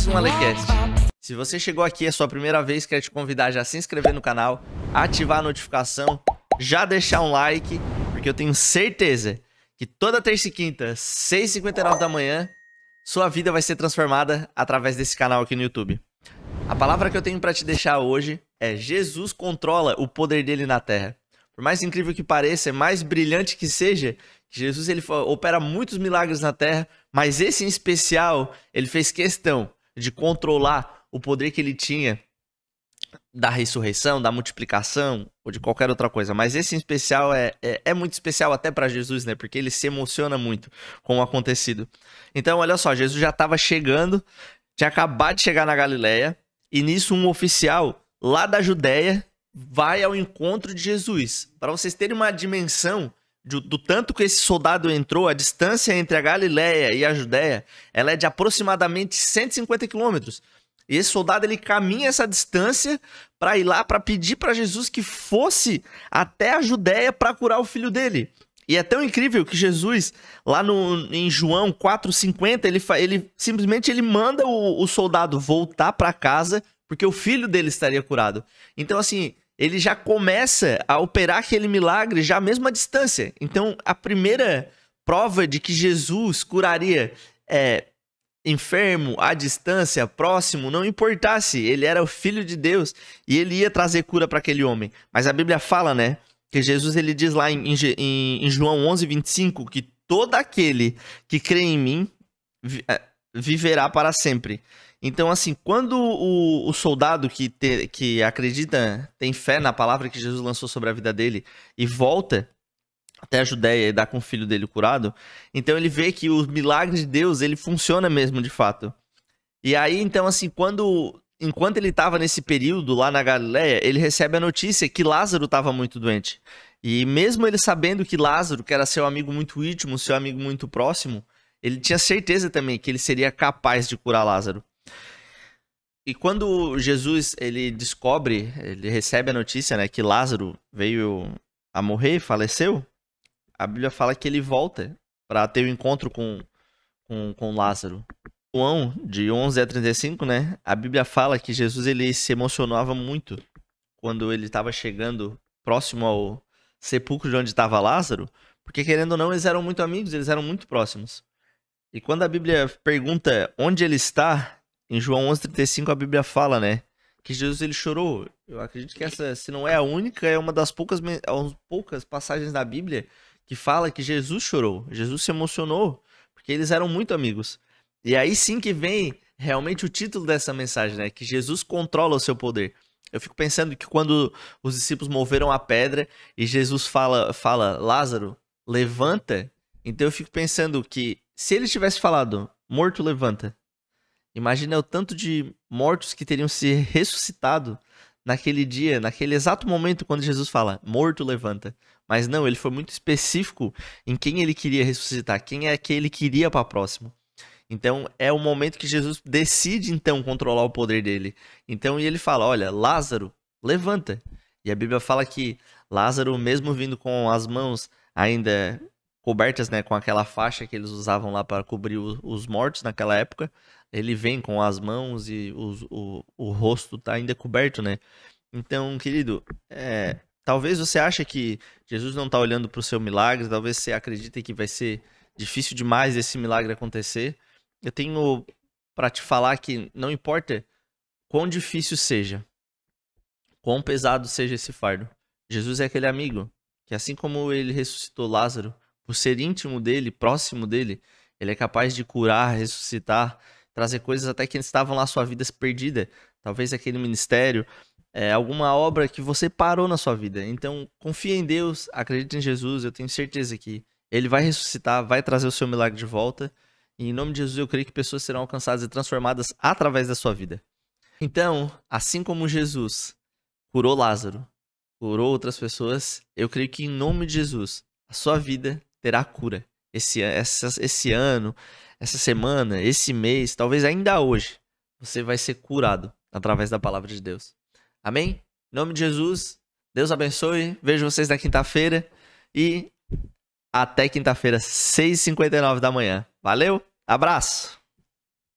mais um Alecast. Se você chegou aqui, é sua primeira vez, quero te convidar já a se inscrever no canal, ativar a notificação, já deixar um like, porque eu tenho certeza que toda terça e quinta, 6h59 da manhã, sua vida vai ser transformada através desse canal aqui no YouTube. A palavra que eu tenho para te deixar hoje é Jesus controla o poder dele na terra. Por mais incrível que pareça, mais brilhante que seja, Jesus ele opera muitos milagres na terra, mas esse em especial, ele fez questão de controlar o poder que ele tinha da ressurreição, da multiplicação ou de qualquer outra coisa. Mas esse em especial é, é, é muito especial até para Jesus, né? Porque ele se emociona muito com o acontecido. Então, olha só, Jesus já estava chegando, tinha acabado de chegar na Galileia, e nisso um oficial lá da Judéia vai ao encontro de Jesus. Para vocês terem uma dimensão do, do, tanto que esse soldado entrou, a distância entre a Galiléia e a Judéia, ela é de aproximadamente 150 quilômetros. E esse soldado ele caminha essa distância para ir lá para pedir para Jesus que fosse até a Judéia para curar o filho dele. E é tão incrível que Jesus, lá no, em João 4,50, ele, ele simplesmente ele manda o, o soldado voltar para casa porque o filho dele estaria curado. Então, assim, ele já começa a operar aquele milagre já mesmo à distância. Então, a primeira prova de que Jesus curaria é, enfermo, à distância, próximo, não importasse, ele era o filho de Deus e ele ia trazer cura para aquele homem. Mas a Bíblia fala, né, que Jesus ele diz lá em, em, em João 11, 25, que todo aquele que crê em mim é, viverá para sempre. Então, assim, quando o, o soldado que, te, que acredita, tem fé na palavra que Jesus lançou sobre a vida dele e volta até a Judéia e dá com o filho dele curado, então ele vê que os milagres de Deus, ele funciona mesmo de fato. E aí, então, assim, quando enquanto ele estava nesse período lá na Galiléia, ele recebe a notícia que Lázaro estava muito doente. E mesmo ele sabendo que Lázaro, que era seu amigo muito íntimo, seu amigo muito próximo, ele tinha certeza também que ele seria capaz de curar Lázaro. E quando Jesus ele descobre, ele recebe a notícia, né, que Lázaro veio a morrer, faleceu, a Bíblia fala que ele volta para ter o um encontro com, com, com Lázaro. João, de 11 a 35, né, a Bíblia fala que Jesus ele se emocionava muito quando ele estava chegando próximo ao sepulcro de onde estava Lázaro, porque querendo ou não, eles eram muito amigos, eles eram muito próximos. E quando a Bíblia pergunta onde ele está, em João 11:35 a Bíblia fala, né, que Jesus ele chorou. Eu acredito que essa, se não é a única, é uma das poucas poucas passagens da Bíblia que fala que Jesus chorou. Jesus se emocionou, porque eles eram muito amigos. E aí sim que vem realmente o título dessa mensagem, né, que Jesus controla o seu poder. Eu fico pensando que quando os discípulos moveram a pedra e Jesus fala, fala Lázaro, levanta. Então eu fico pensando que se ele tivesse falado morto, levanta, Imagina o tanto de mortos que teriam se ressuscitado naquele dia, naquele exato momento quando Jesus fala: morto levanta. Mas não, ele foi muito específico em quem ele queria ressuscitar, quem é que ele queria para próximo. Então é o momento que Jesus decide então controlar o poder dele. Então ele fala: olha, Lázaro, levanta. E a Bíblia fala que Lázaro, mesmo vindo com as mãos ainda cobertas, né, com aquela faixa que eles usavam lá para cobrir os mortos naquela época, ele vem com as mãos e os, o, o rosto tá ainda coberto, né? Então, querido, é, talvez você ache que Jesus não está olhando para o seu milagre, talvez você acredite que vai ser difícil demais esse milagre acontecer. Eu tenho para te falar que não importa quão difícil seja, quão pesado seja esse fardo, Jesus é aquele amigo que, assim como ele ressuscitou Lázaro, por ser íntimo dele, próximo dele, ele é capaz de curar, ressuscitar trazer coisas até que estavam lá sua vida perdida, talvez aquele ministério, é, alguma obra que você parou na sua vida. Então, confia em Deus, acredite em Jesus, eu tenho certeza que ele vai ressuscitar, vai trazer o seu milagre de volta. E em nome de Jesus, eu creio que pessoas serão alcançadas e transformadas através da sua vida. Então, assim como Jesus curou Lázaro, curou outras pessoas, eu creio que em nome de Jesus, a sua vida terá cura. Esse, essa, esse ano, essa semana, esse mês, talvez ainda hoje, você vai ser curado através da palavra de Deus. Amém? Em nome de Jesus, Deus abençoe. Vejo vocês na quinta-feira e até quinta-feira, 6h59 da manhã. Valeu, abraço!